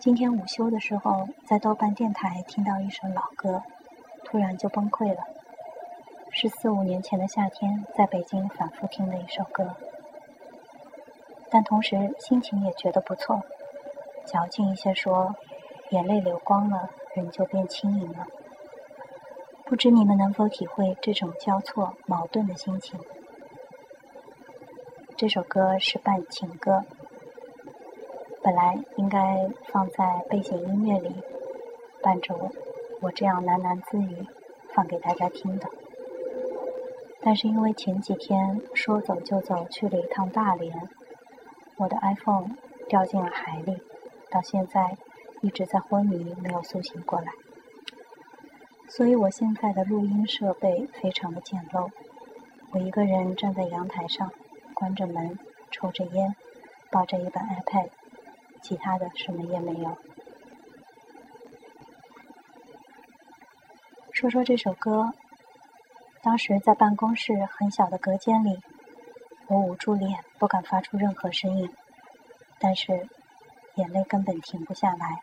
今天午休的时候，在豆瓣电台听到一首老歌，突然就崩溃了。是四五年前的夏天，在北京反复听的一首歌，但同时心情也觉得不错。矫情一些说，眼泪流光了，人就变轻盈了。不知你们能否体会这种交错矛盾的心情？这首歌是伴情歌。本来应该放在背景音乐里，伴着我我这样喃喃自语，放给大家听的。但是因为前几天说走就走去了一趟大连，我的 iPhone 掉进了海里，到现在一直在昏迷，没有苏醒过来。所以我现在的录音设备非常的简陋，我一个人站在阳台上，关着门，抽着烟，抱着一本 iPad。其他的什么也没有。说说这首歌，当时在办公室很小的隔间里，我捂住脸，不敢发出任何声音，但是眼泪根本停不下来，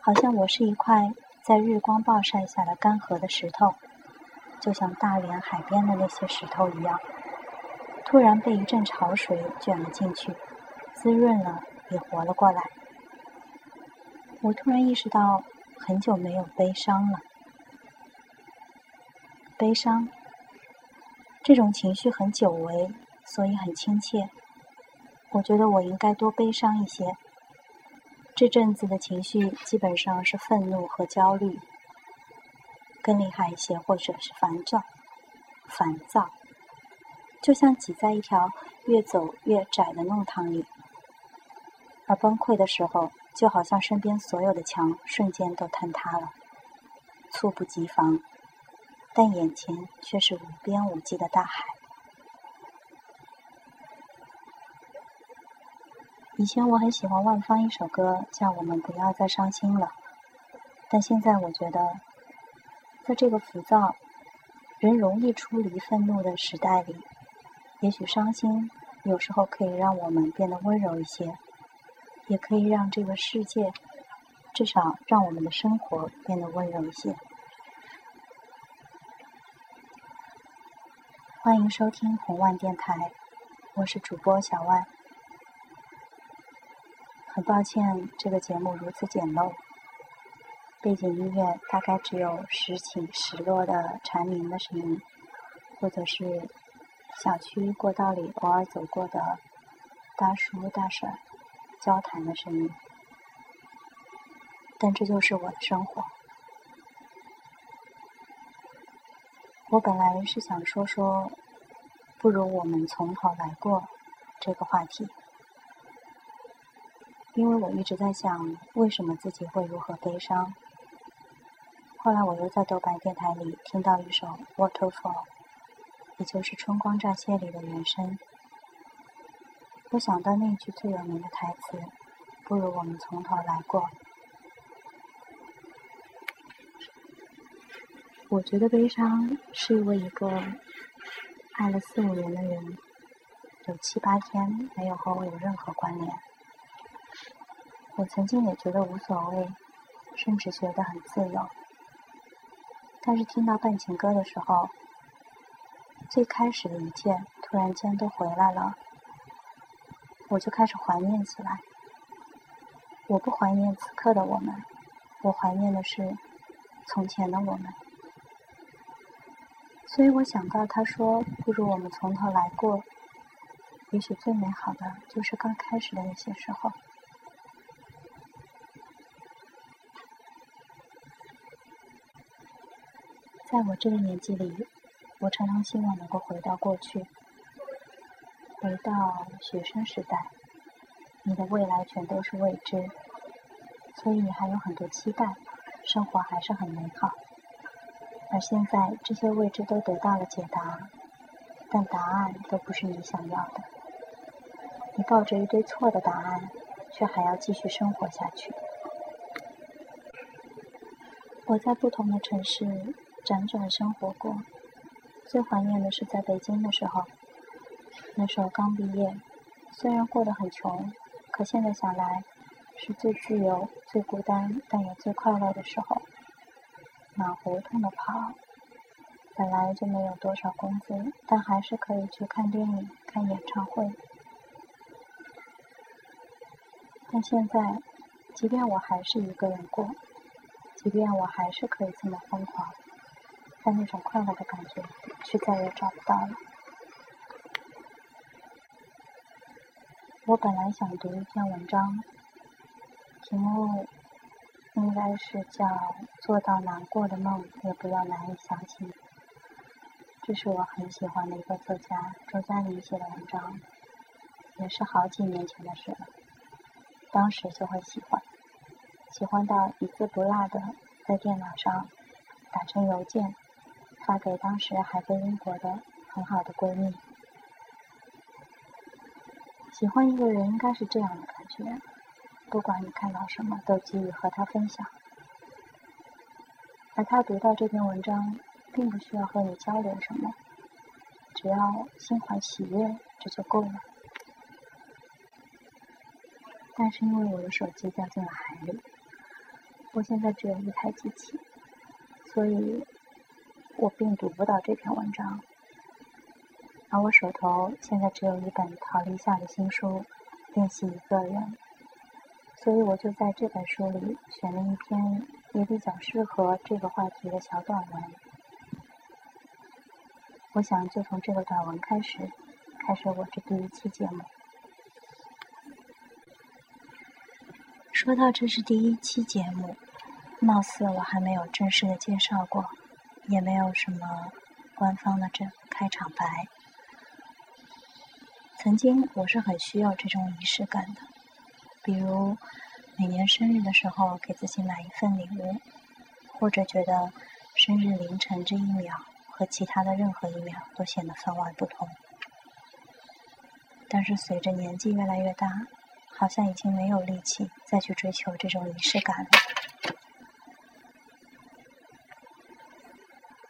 好像我是一块在日光暴晒下的干涸的石头，就像大连海边的那些石头一样，突然被一阵潮水卷了进去，滋润了。也活了过来。我突然意识到，很久没有悲伤了。悲伤这种情绪很久违，所以很亲切。我觉得我应该多悲伤一些。这阵子的情绪基本上是愤怒和焦虑，更厉害一些，或者是烦躁。烦躁，就像挤在一条越走越窄的弄堂里。而崩溃的时候，就好像身边所有的墙瞬间都坍塌了，猝不及防，但眼前却是无边无际的大海。以前我很喜欢万芳一首歌，叫《我们不要再伤心了》，但现在我觉得，在这个浮躁、人容易出离愤怒的时代里，也许伤心有时候可以让我们变得温柔一些。也可以让这个世界，至少让我们的生活变得温柔一些。欢迎收听红万电台，我是主播小万。很抱歉，这个节目如此简陋，背景音乐大概只有时起时落的蝉鸣的声音，或者是小区过道里偶尔走过的大叔大婶。交谈的声音，但这就是我的生活。我本来是想说说，不如我们从头来过这个话题，因为我一直在想，为什么自己会如何悲伤。后来我又在豆瓣电台里听到一首《Waterfall》，也就是《春光乍泄》里的原声。我想到那句最有名的台词：“不如我们从头来过。”我觉得悲伤是因为一个爱了四五年的人，有七八天没有和我有任何关联。我曾经也觉得无所谓，甚至觉得很自由。但是听到伴情歌的时候，最开始的一切突然间都回来了。我就开始怀念起来。我不怀念此刻的我们，我怀念的是从前的我们。所以我想到他说：“不如我们从头来过。”也许最美好的就是刚开始的那些时候。在我这个年纪里，我常常希望能够回到过去。回到学生时代，你的未来全都是未知，所以你还有很多期待，生活还是很美好。而现在，这些未知都得到了解答，但答案都不是你想要的。你抱着一堆错的答案，却还要继续生活下去。我在不同的城市辗转生活过，最怀念的是在北京的时候。那时候刚毕业，虽然过得很穷，可现在想来，是最自由、最孤单，但也最快乐的时候。满胡同的跑，本来就没有多少工资，但还是可以去看电影、看演唱会。但现在，即便我还是一个人过，即便我还是可以这么疯狂，但那种快乐的感觉，却再也找不到了。我本来想读一篇文章，题目应该是叫《做到难过的梦也不要难以想起》。这是我很喜欢的一个作家周嘉玲写的文章，也是好几年前的事了。当时就会喜欢，喜欢到一字不落的在电脑上打成邮件，发给当时还在英国的很好的闺蜜。喜欢一个人应该是这样的感觉，不管你看到什么，都急于和他分享。而他读到这篇文章，并不需要和你交流什么，只要心怀喜悦，这就够了。但是因为我的手机掉进了海里，我现在只有一台机器，所以我并读不到这篇文章。而我手头现在只有一本陶立夏的新书《练习一个人》，所以我就在这本书里选了一篇也比较适合这个话题的小短文。我想就从这个短文开始，开始我这第一期节目。说到这是第一期节目，貌似我还没有正式的介绍过，也没有什么官方的这开场白。曾经我是很需要这种仪式感的，比如每年生日的时候给自己买一份礼物，或者觉得生日凌晨这一秒和其他的任何一秒都显得分外不同。但是随着年纪越来越大，好像已经没有力气再去追求这种仪式感了。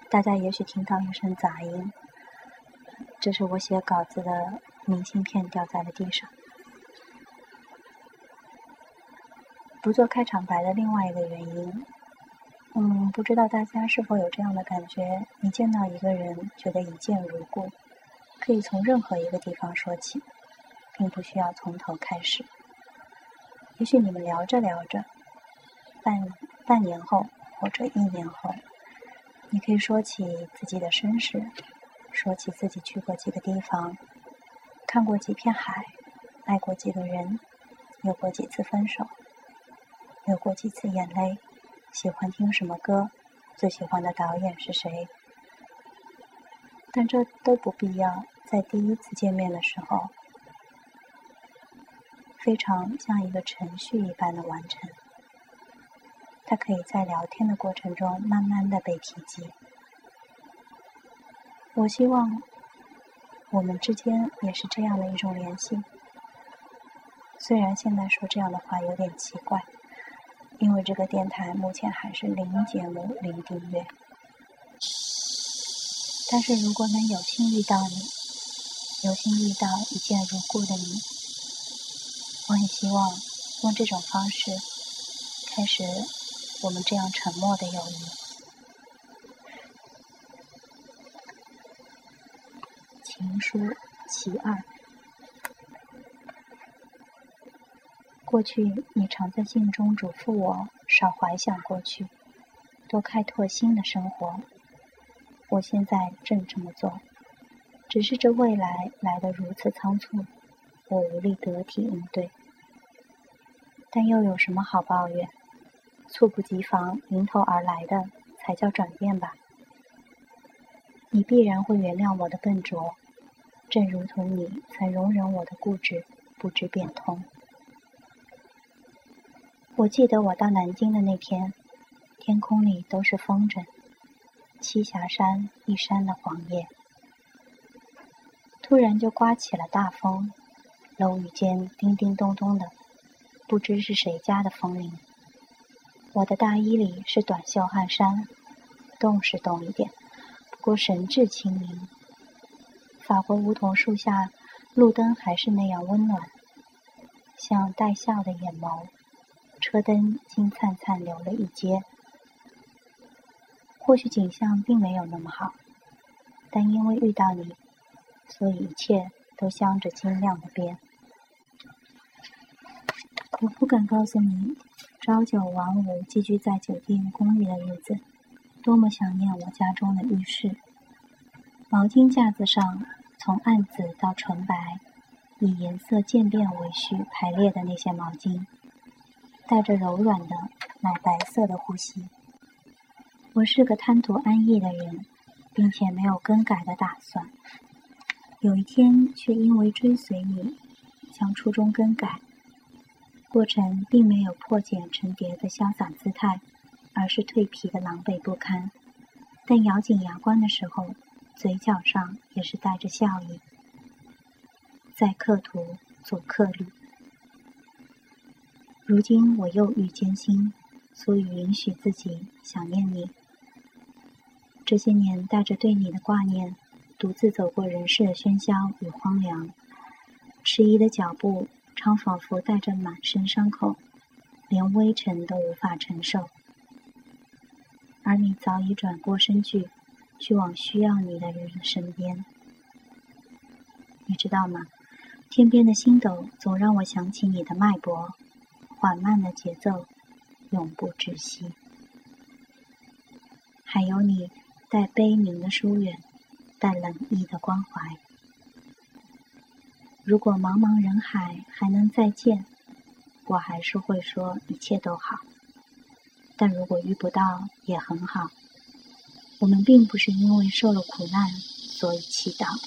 大家也许听到一声杂音，这是我写稿子的。明信片掉在了地上。不做开场白的另外一个原因，嗯，不知道大家是否有这样的感觉：你见到一个人，觉得一见如故，可以从任何一个地方说起，并不需要从头开始。也许你们聊着聊着，半半年后或者一年后，你可以说起自己的身世，说起自己去过几个地方。看过几片海，爱过几个人，有过几次分手，流过几次眼泪，喜欢听什么歌，最喜欢的导演是谁？但这都不必要在第一次见面的时候，非常像一个程序一般的完成。它可以在聊天的过程中慢慢的被提及。我希望。我们之间也是这样的一种联系，虽然现在说这样的话有点奇怪，因为这个电台目前还是零节目、零订阅。但是如果能有幸遇到你，有幸遇到一见如故的你，我很希望用这种方式开始我们这样沉默的友谊。明书其二。过去，你常在信中嘱咐我少怀想过去，多开拓新的生活。我现在正这么做，只是这未来来得如此仓促，我无力得体应对。但又有什么好抱怨？猝不及防迎头而来的才叫转变吧。你必然会原谅我的笨拙。正如同你曾容忍我的固执，不知变通。我记得我到南京的那天，天空里都是风筝，栖霞山一山的黄叶。突然就刮起了大风，楼宇间叮叮咚咚的，不知是谁家的风铃。我的大衣里是短袖汗衫，冻是冻一点，不过神志清明。法国梧桐树下，路灯还是那样温暖，像带笑的眼眸，车灯金灿灿流了一街。或许景象并没有那么好，但因为遇到你，所以一切都镶着晶亮的边。我不敢告诉你，朝九晚五寄居在酒店公寓的日子，多么想念我家中的浴室。毛巾架子上，从暗紫到纯白，以颜色渐变为序排列的那些毛巾，带着柔软的奶白色的呼吸。我是个贪图安逸的人，并且没有更改的打算。有一天，却因为追随你，将初衷更改。过程并没有破茧成蝶的潇洒姿态，而是蜕皮的狼狈不堪。但咬紧牙关的时候，嘴角上也是带着笑意。在客途做客旅，如今我又遇艰辛，所以允许自己想念你。这些年带着对你的挂念，独自走过人世的喧嚣与荒凉，迟疑的脚步。常仿佛带着满身伤口，连微尘都无法承受，而你早已转过身去，去往需要你的人身边。你知道吗？天边的星斗总让我想起你的脉搏，缓慢的节奏，永不止息。还有你带悲鸣的疏远，带冷意的关怀。如果茫茫人海还能再见，我还是会说一切都好。但如果遇不到，也很好。我们并不是因为受了苦难，所以祈祷。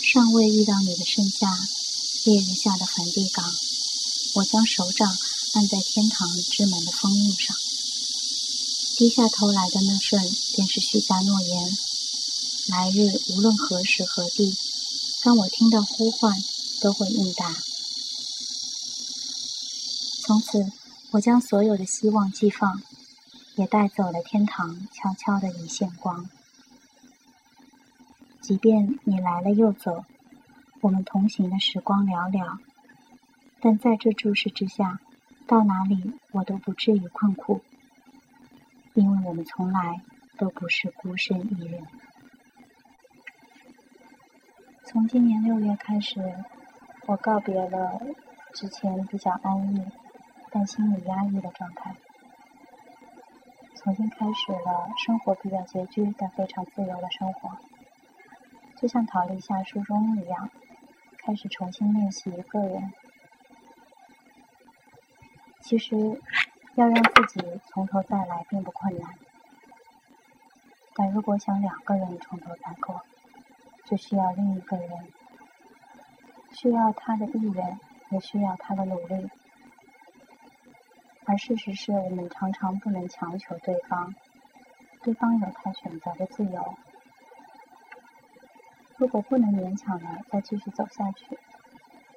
尚未遇到你的盛夏，烈日下的梵蒂冈，我将手掌按在天堂之门的封印上。低下头来的那瞬，便是许下诺言。来日无论何时何地，当我听到呼唤，都会应答。从此，我将所有的希望寄放，也带走了天堂悄悄的一线光。即便你来了又走，我们同行的时光寥寥，但在这注视之下，到哪里我都不至于困苦。因为我们从来都不是孤身一人。从今年六月开始，我告别了之前比较安逸但心理压抑的状态，重新开始了生活比较拮据但非常自由的生活，就像逃离下初中一样，开始重新练习一个人。其实。要让自己从头再来并不困难，但如果想两个人从头再过，就需要另一个人，需要他的意愿，也需要他的努力。而事实是我们常常不能强求对方，对方有他选择的自由。如果不能勉强的再继续走下去，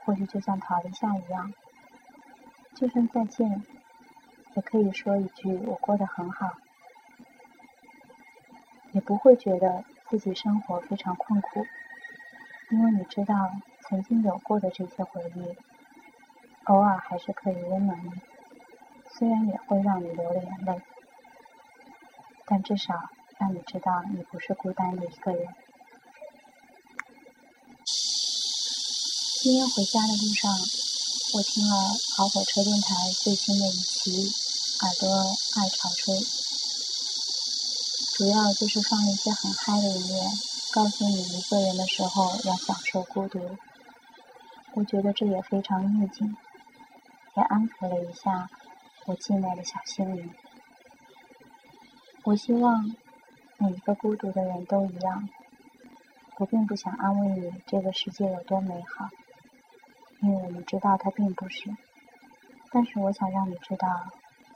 或许就像逃离下一样，就算再见。也可以说一句“我过得很好”，也不会觉得自己生活非常困苦，因为你知道曾经有过的这些回忆，偶尔还是可以温暖你，虽然也会让你流了眼泪，但至少让你知道你不是孤单的一个人。今天回家的路上，我听了好火车电台最新的一期。耳朵爱潮吹，主要就是放一些很嗨的音乐，告诉你一个人的时候要享受孤独。我觉得这也非常意境，也安抚了一下我寂寞的小心灵。我希望每一个孤独的人都一样。我并不想安慰你这个世界有多美好，因为我们知道它并不是。但是我想让你知道。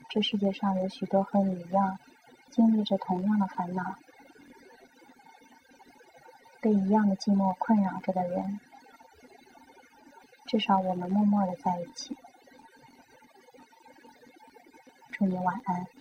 这世界上有许多和你一样，经历着同样的烦恼，被一样的寂寞困扰着的人。至少我们默默的在一起。祝你晚安。